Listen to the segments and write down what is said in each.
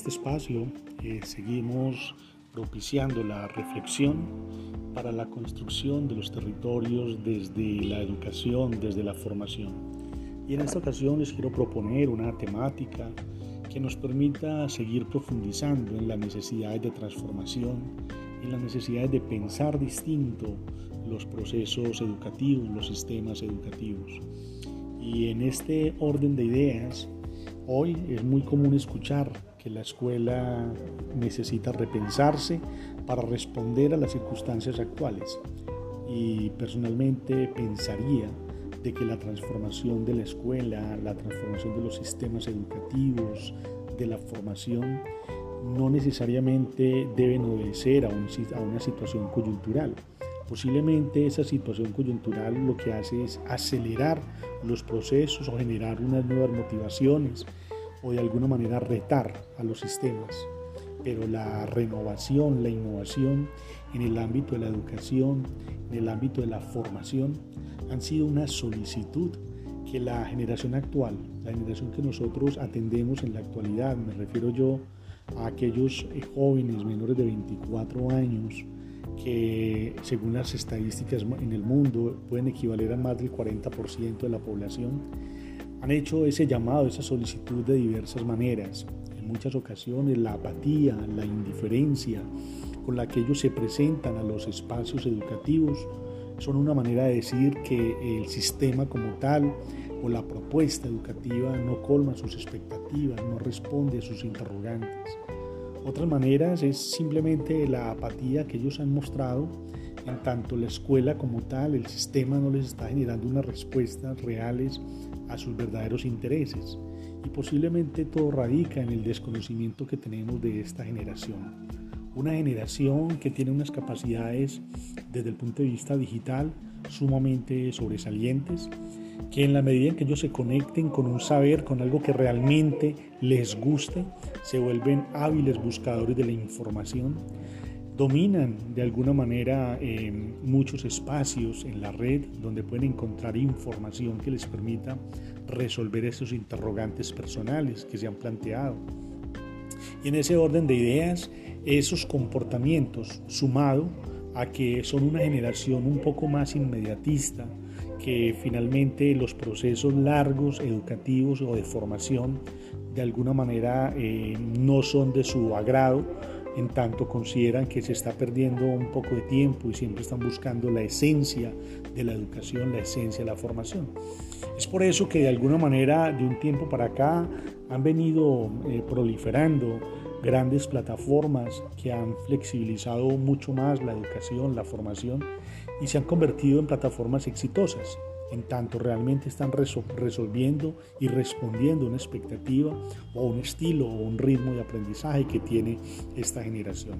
este espacio eh, seguimos propiciando la reflexión para la construcción de los territorios desde la educación, desde la formación. Y en esta ocasión les quiero proponer una temática que nos permita seguir profundizando en las necesidades de transformación, en las necesidades de pensar distinto los procesos educativos, los sistemas educativos. Y en este orden de ideas, hoy es muy común escuchar que la escuela necesita repensarse para responder a las circunstancias actuales. Y personalmente pensaría de que la transformación de la escuela, la transformación de los sistemas educativos, de la formación, no necesariamente deben obedecer a, a una situación coyuntural. Posiblemente esa situación coyuntural lo que hace es acelerar los procesos o generar unas nuevas motivaciones o de alguna manera retar a los sistemas. Pero la renovación, la innovación en el ámbito de la educación, en el ámbito de la formación, han sido una solicitud que la generación actual, la generación que nosotros atendemos en la actualidad, me refiero yo a aquellos eh, jóvenes menores de 24 años, que según las estadísticas en el mundo pueden equivaler a más del 40% de la población, han hecho ese llamado, esa solicitud de diversas maneras. En muchas ocasiones la apatía, la indiferencia con la que ellos se presentan a los espacios educativos son una manera de decir que el sistema como tal o la propuesta educativa no colma sus expectativas, no responde a sus interrogantes. Otras maneras es simplemente la apatía que ellos han mostrado en tanto la escuela como tal, el sistema no les está generando unas respuestas reales a sus verdaderos intereses. Y posiblemente todo radica en el desconocimiento que tenemos de esta generación. Una generación que tiene unas capacidades desde el punto de vista digital sumamente sobresalientes, que en la medida en que ellos se conecten con un saber, con algo que realmente les guste, se vuelven hábiles buscadores de la información, dominan de alguna manera eh, muchos espacios en la red donde pueden encontrar información que les permita resolver esos interrogantes personales que se han planteado. Y en ese orden de ideas, esos comportamientos, sumado a que son una generación un poco más inmediatista, que finalmente los procesos largos educativos o de formación de alguna manera eh, no son de su agrado, en tanto consideran que se está perdiendo un poco de tiempo y siempre están buscando la esencia de la educación, la esencia de la formación. Es por eso que de alguna manera de un tiempo para acá han venido eh, proliferando grandes plataformas que han flexibilizado mucho más la educación, la formación y se han convertido en plataformas exitosas en tanto realmente están resolviendo y respondiendo una expectativa o un estilo o un ritmo de aprendizaje que tiene esta generación.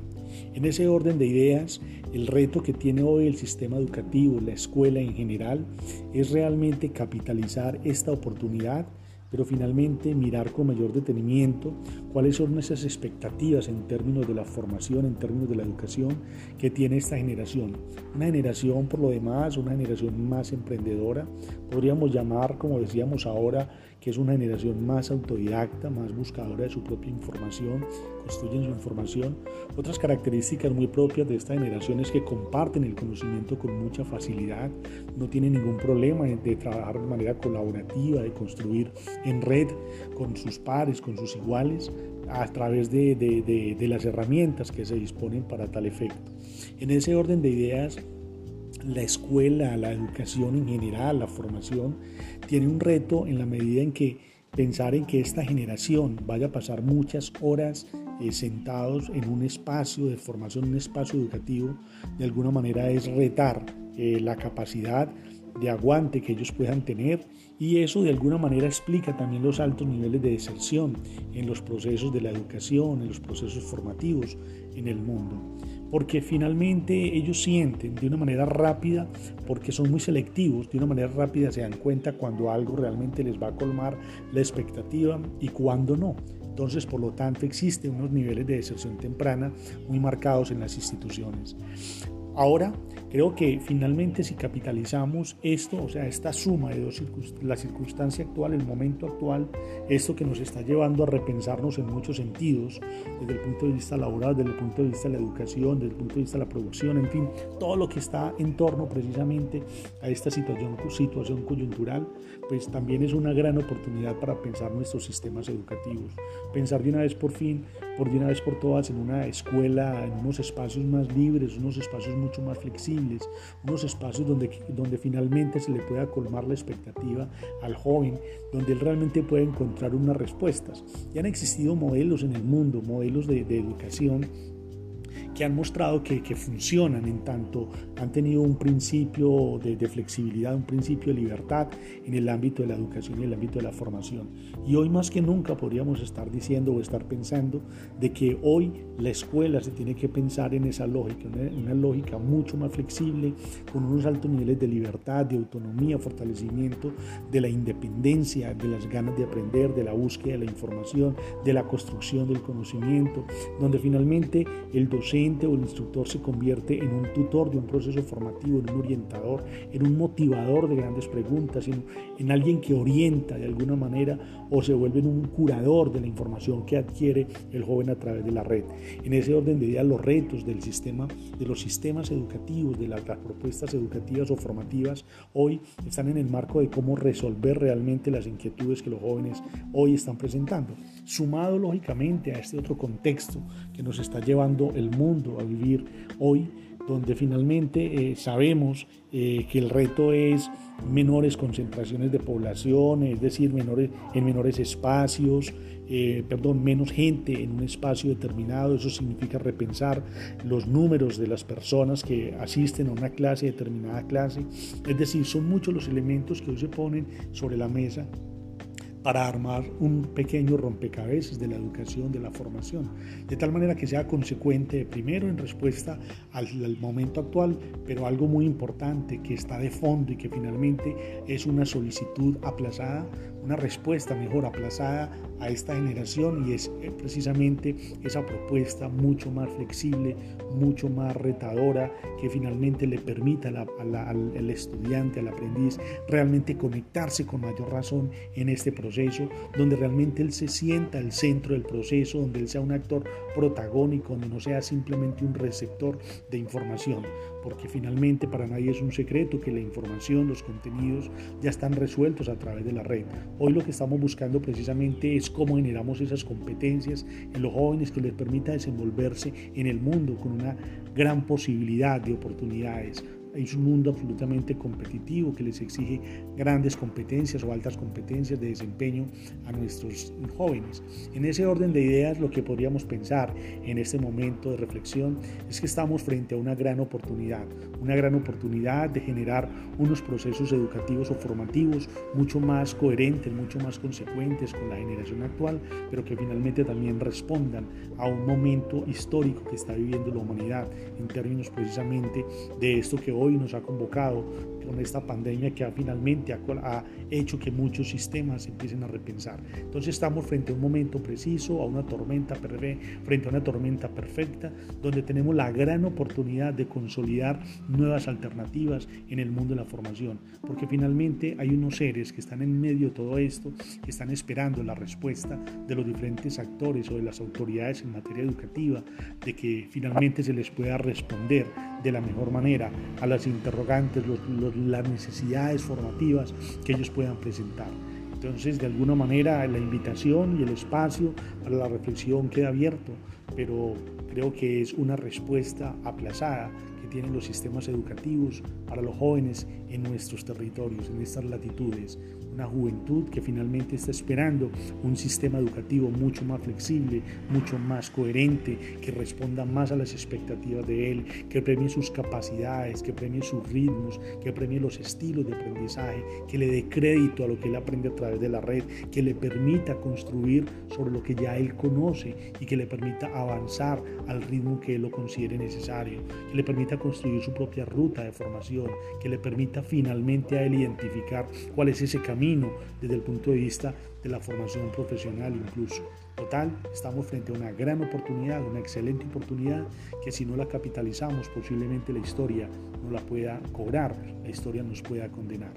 En ese orden de ideas, el reto que tiene hoy el sistema educativo, la escuela en general, es realmente capitalizar esta oportunidad pero finalmente mirar con mayor detenimiento cuáles son esas expectativas en términos de la formación, en términos de la educación que tiene esta generación. Una generación, por lo demás, una generación más emprendedora, podríamos llamar, como decíamos ahora, que es una generación más autodidacta, más buscadora de su propia información, construyen su información. Otras características muy propias de esta generación es que comparten el conocimiento con mucha facilidad, no tienen ningún problema de trabajar de manera colaborativa, de construir en red con sus pares, con sus iguales, a través de, las herramientas que se disponen para tal efecto. En ese orden de ideas, la escuela, la educación en general, la formación, tiene un reto en la medida en que pensar en que esta generación vaya a pasar muchas horas eh, sentados en un espacio de formación, un espacio educativo, de alguna manera es retar eh, la capacidad de aguante que ellos puedan tener y eso de alguna manera explica también los altos niveles de deserción en los procesos de la educación, en los procesos formativos en el mundo porque finalmente ellos sienten de una manera rápida, porque son muy selectivos, de una manera rápida se dan cuenta cuando algo realmente les va a colmar la expectativa y cuando no. Entonces, por lo tanto, existen unos niveles de deserción temprana muy marcados en las instituciones. Ahora, Creo que finalmente si capitalizamos esto, o sea, esta suma de dos la circunstancia actual, el momento actual, esto que nos está llevando a repensarnos en muchos sentidos, desde el punto de vista laboral, desde el punto de vista de la educación, desde el punto de vista de la producción, en fin, todo lo que está en torno precisamente a esta situación, situación coyuntural, pues también es una gran oportunidad para pensar nuestros sistemas educativos, pensar de una vez por fin, por de una vez por todas en una escuela, en unos espacios más libres, unos espacios mucho más flexibles, unos espacios donde, donde finalmente se le pueda colmar la expectativa al joven, donde él realmente pueda encontrar unas respuestas. Ya han existido modelos en el mundo, modelos de, de educación que han mostrado que, que, funcionan en tanto han tenido un principio de, de, flexibilidad, un principio de libertad en el ámbito de la educación y el ámbito de la formación. Y hoy más que nunca podríamos estar diciendo o estar pensando de que hoy la escuela se tiene que pensar en esa lógica, una, una lógica mucho más flexible, con unos altos niveles de libertad, de autonomía, fortalecimiento de la independencia, de las ganas de aprender, de la búsqueda de la información, de la construcción del conocimiento, donde finalmente el docente o el instructor se convierte en un tutor de un proceso formativo, en un orientador, en un motivador de grandes preguntas, en, en alguien que orienta de alguna manera o se vuelve en un curador de la información que adquiere el joven a través de la red. En ese orden de ideas, los retos del sistema, de los sistemas educativos, de las, las propuestas educativas o formativas, hoy están en el marco de cómo resolver realmente las inquietudes que los jóvenes hoy están presentando. Sumado lógicamente a este otro contexto que nos está llevando el mundo a vivir hoy, donde finalmente eh, sabemos eh, que el reto es menores concentraciones de población, es decir, menores, en menores espacios, eh, perdón, menos gente en un espacio determinado. Eso significa repensar los números de las personas que asisten a una clase, determinada clase. Es decir, son muchos los elementos que hoy se ponen sobre la mesa para armar un pequeño rompecabezas de la educación, de la formación, de tal manera que sea consecuente primero en respuesta al, momento actual, pero algo muy importante que está de fondo y que finalmente es una solicitud aplazada, una respuesta mejor aplazada a esta generación y es eh, precisamente esa propuesta mucho más flexible, mucho más retadora, que finalmente le permita al, estudiante, al aprendiz, realmente conectarse con mayor razón en este proceso, donde realmente él se sienta al centro del proceso, donde él sea un actor protagónico, donde no sea simplemente un receptor de información, porque finalmente para nadie es un secreto que la información, los contenidos ya están resueltos a través de la red. Hoy lo que estamos buscando precisamente es cómo generamos esas competencias en los jóvenes que les permita desenvolverse en el mundo con una gran posibilidad de oportunidades, es un mundo absolutamente competitivo que les exige grandes competencias o altas competencias de desempeño a nuestros jóvenes. En ese orden de ideas, lo que podríamos pensar en este momento de reflexión es que estamos frente a una gran oportunidad, una gran oportunidad de generar unos procesos educativos o formativos mucho más coherentes, mucho más consecuentes con la generación actual, pero que finalmente también respondan a un momento histórico que está viviendo la humanidad en términos precisamente de esto que hoy nos ha convocado con esta pandemia que ha, finalmente ha, hecho que muchos sistemas empiecen a repensar. Entonces estamos frente a un momento preciso, a una tormenta, frente a una tormenta perfecta, donde tenemos la gran oportunidad de consolidar nuevas alternativas en el mundo de la formación, porque finalmente hay unos seres que están en medio de todo esto, que están esperando la respuesta de los diferentes actores o de las autoridades en materia educativa, de que finalmente se les pueda responder de la mejor manera a las interrogantes, las necesidades formativas que ellos puedan presentar. Entonces, de alguna manera, la invitación y el espacio para la reflexión queda abierto, pero creo que es una respuesta aplazada que tienen los sistemas educativos para los jóvenes en nuestros territorios, en estas latitudes una juventud que finalmente está esperando un sistema educativo mucho más flexible, mucho más coherente, que responda más a las expectativas de él, que premie sus capacidades, que premie sus ritmos, que premie los estilos de aprendizaje, que le dé crédito a lo que él aprende a través de la red, que le permita construir sobre lo que ya él conoce y que le permita avanzar al ritmo que él lo considere necesario, que le permita construir su propia ruta de formación, que le permita finalmente a él identificar cuál es ese camino desde el punto de vista de la formación profesional incluso. Total, estamos frente a una gran oportunidad, una excelente oportunidad que si no la capitalizamos posiblemente la historia no la pueda cobrar, la historia nos pueda condenar.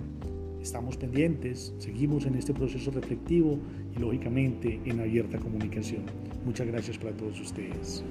Estamos pendientes, seguimos en este proceso reflectivo y lógicamente en abierta comunicación. Muchas gracias para todos ustedes.